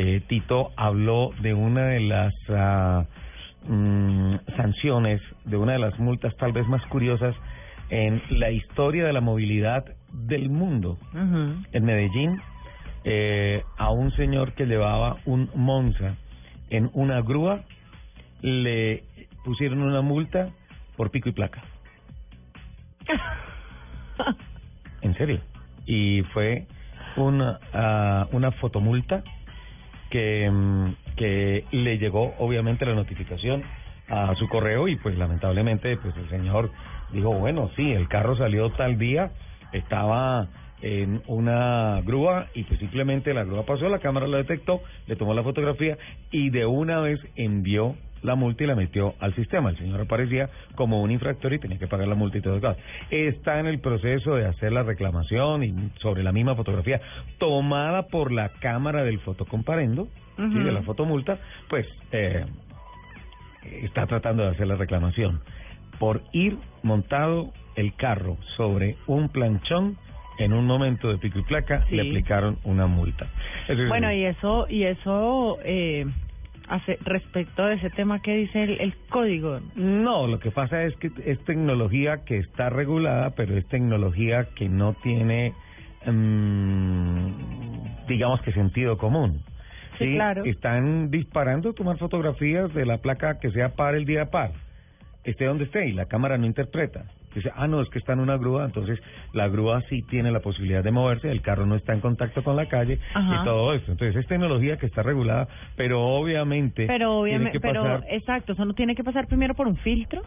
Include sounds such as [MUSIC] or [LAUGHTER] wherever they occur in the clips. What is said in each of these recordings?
eh, Tito habló de una de las mm, sanciones, de una de las multas tal vez más curiosas en la historia de la movilidad del mundo. En Medellín, eh, a un señor que llevaba un Monza en una grúa, le pusieron una multa por pico y placa. [LAUGHS] En serio. Y fue una, ah, una fotomulta que, mm, que le llegó obviamente la notificación a su correo y pues lamentablemente pues el señor dijo, bueno, sí, el carro salió tal día, estaba en una grúa y pues simplemente la grúa pasó, la cámara la detectó, le tomó la fotografía y de una vez envió la multa y la metió al sistema. El señor aparecía como un infractor y tenía que pagar la multa y todo eso. Está en el proceso de hacer la reclamación y sobre la misma fotografía tomada por la cámara del fotocomparendo, ¿sí? Ujú. de la fotomulta, pues eh, está tratando de hacer la reclamación por ir montado el carro sobre un planchón en un momento de pico y placa Sí. le aplicaron una multa. Eso es- Bueno, y eso, y eso, eh, hace, respecto de ese tema que dice el, el código. No, lo que pasa es que es tecnología que está regulada, pero es tecnología que no tiene, mm, digamos que sentido común. Sí, claro. Están disparando tomar fotografías de la placa que sea par el día par, esté donde esté, y la cámara no interpreta. Dice, ah, no, es que está en una grúa, entonces la grúa sí tiene la posibilidad de moverse, el carro no está en contacto con la calle Ajá. y todo esto. Entonces es tecnología que está regulada, pero obviamente Pero obviamente, pero pasar exacto, eso no tiene que pasar primero por un filtro.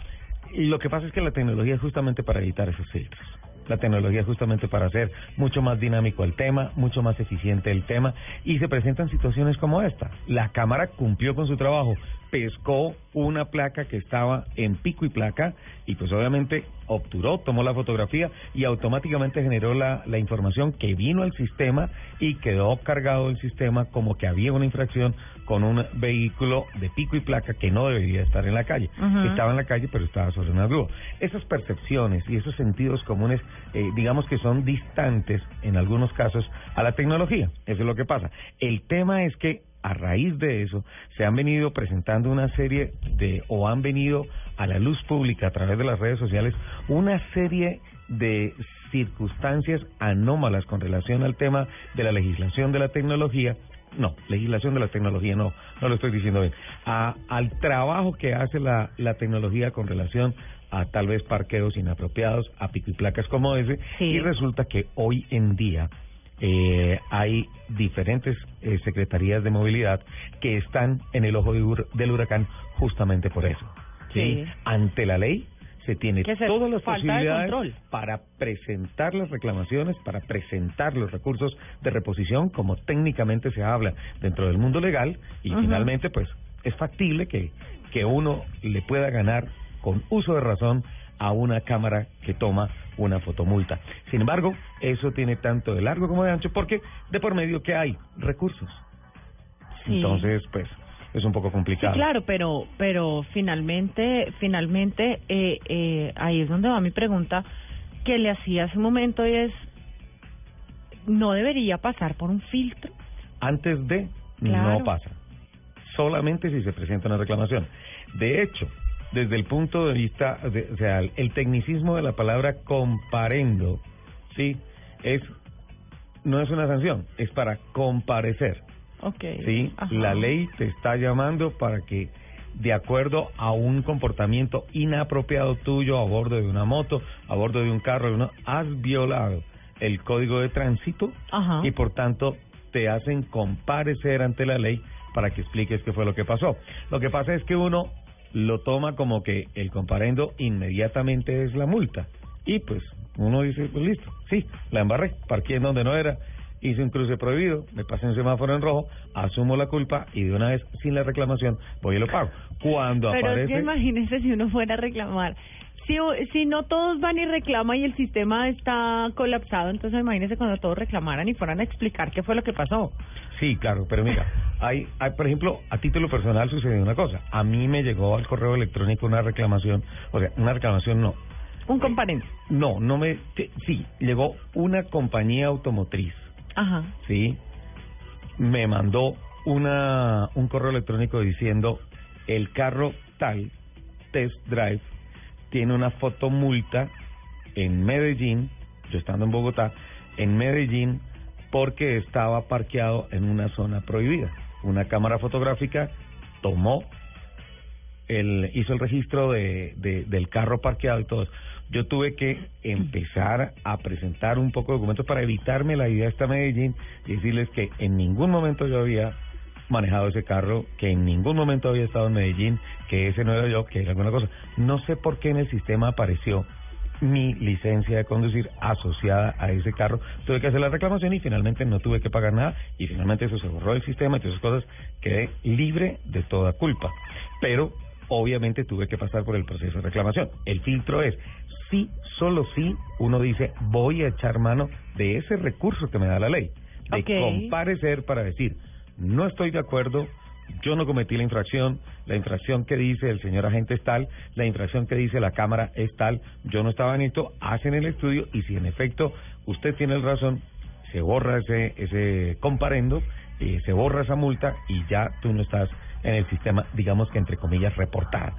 lo que pasa es que la tecnología es justamente para evitar esos filtros. La tecnología es justamente para hacer mucho más dinámico el tema, mucho más eficiente el tema y se presentan situaciones como esta. La cámara cumplió con su trabajo, pescó una placa que estaba en pico y placa y pues obviamente obturó, tomó la fotografía y automáticamente generó la, la información que vino al sistema y quedó cargado el sistema como que había una infracción con un vehículo de pico y placa que no debería estar en la calle. Estaba en la calle pero estaba sobre una grúa. Esas percepciones y esos sentidos comunes, eh, digamos que son distantes en algunos casos a la tecnología. Eso es lo que pasa. El tema es que a raíz de eso se han venido presentando una serie de, o han venido a la luz pública a través de las redes sociales, una serie de circunstancias anómalas con relación al tema de la legislación de la tecnología. No, legislación de la tecnología, no, no lo estoy diciendo bien. A, al trabajo que hace la, la tecnología con relación a tal vez parqueos inapropiados, a pico y placas como ese, Sí. y resulta que hoy en día eh, hay diferentes eh, secretarías de movilidad que están en el ojo de del huracán justamente por eso. Sí. Ante la ley se tiene se- todas las posibilidades control. para presentar las reclamaciones, para presentar los recursos de reposición, como técnicamente se habla dentro del mundo legal, y finalmente, pues, es factible que, que uno le pueda ganar con uso de razón a una cámara que toma una fotomulta. Sin embargo, eso tiene tanto de largo como de ancho, porque de por medio que hay recursos. Sí. Entonces, pues, es un poco Sí, complicado. claro, pero pero finalmente finalmente eh, eh, ahí es donde va mi pregunta que le hacía hace un momento y es no debería pasar por un filtro. Antes de, Claro. no pasa. Solamente si se presenta una reclamación. De hecho, desde el punto de vista, de- o sea, el tecnicismo de la palabra comparendo, sí, es no es una sanción, es para comparecer, Okay. sí. Ajá. La ley te está llamando para que de acuerdo a un comportamiento inapropiado tuyo a bordo de una moto, a bordo de un carro, de una- has violado el código de tránsito Ajá. y por tanto te hacen comparecer ante la ley para que expliques qué fue lo que pasó. Lo que pasa es que uno lo toma como que el comparendo inmediatamente es la multa y pues uno dice, pues listo, sí, la embarré, parqué en donde no era, hice un cruce prohibido, me pasé un semáforo en rojo, asumo la culpa y de una vez sin la reclamación voy y lo pago. Cuando Pero es aparece que imagínese si uno fuera a reclamar. Si, si no todos van y reclaman y el sistema está colapsado, entonces imagínese cuando todos reclamaran y fueran a explicar qué fue lo que pasó. Sí, claro, pero mira, hay, hay, por ejemplo, a título personal sucedió una cosa. A mí me llegó al correo electrónico una reclamación, o sea, una reclamación no. Un comparendo. No, no me... Sí, llegó una compañía automotriz, Ajá. ¿sí? Me mandó una un correo electrónico diciendo el carro tal test drive tiene una fotomulta en Medellín, yo estando en Bogotá, en Medellín porque estaba parqueado en una zona prohibida. Una cámara fotográfica tomó el hizo el registro de, de, del carro parqueado y todo. Yo tuve que empezar a presentar un poco de documentos para evitarme la idea de esta Medellín y decirles que en ningún momento yo había manejado ese carro, que en ningún momento había estado en Medellín, que ese no era yo, que era alguna cosa. No sé por qué en el sistema apareció mi licencia de conducir asociada a ese carro. Tuve que hacer la reclamación y finalmente no tuve que pagar nada y finalmente eso se borró del sistema y todas esas cosas quedé libre de toda culpa. Pero obviamente tuve que pasar por el proceso de reclamación. El filtro es sí, solo sí, uno dice voy a echar mano de ese recurso que me da la ley, de comparecer para decir no estoy de acuerdo, yo no cometí la infracción, la infracción que dice el señor agente es tal, la infracción que dice la cámara es tal, yo no estaba en esto, hacen el estudio y si en efecto usted tiene razón, se borra ese, ese comparendo, eh, se borra esa multa y ya tú no estás en el sistema, digamos que entre comillas, reportada.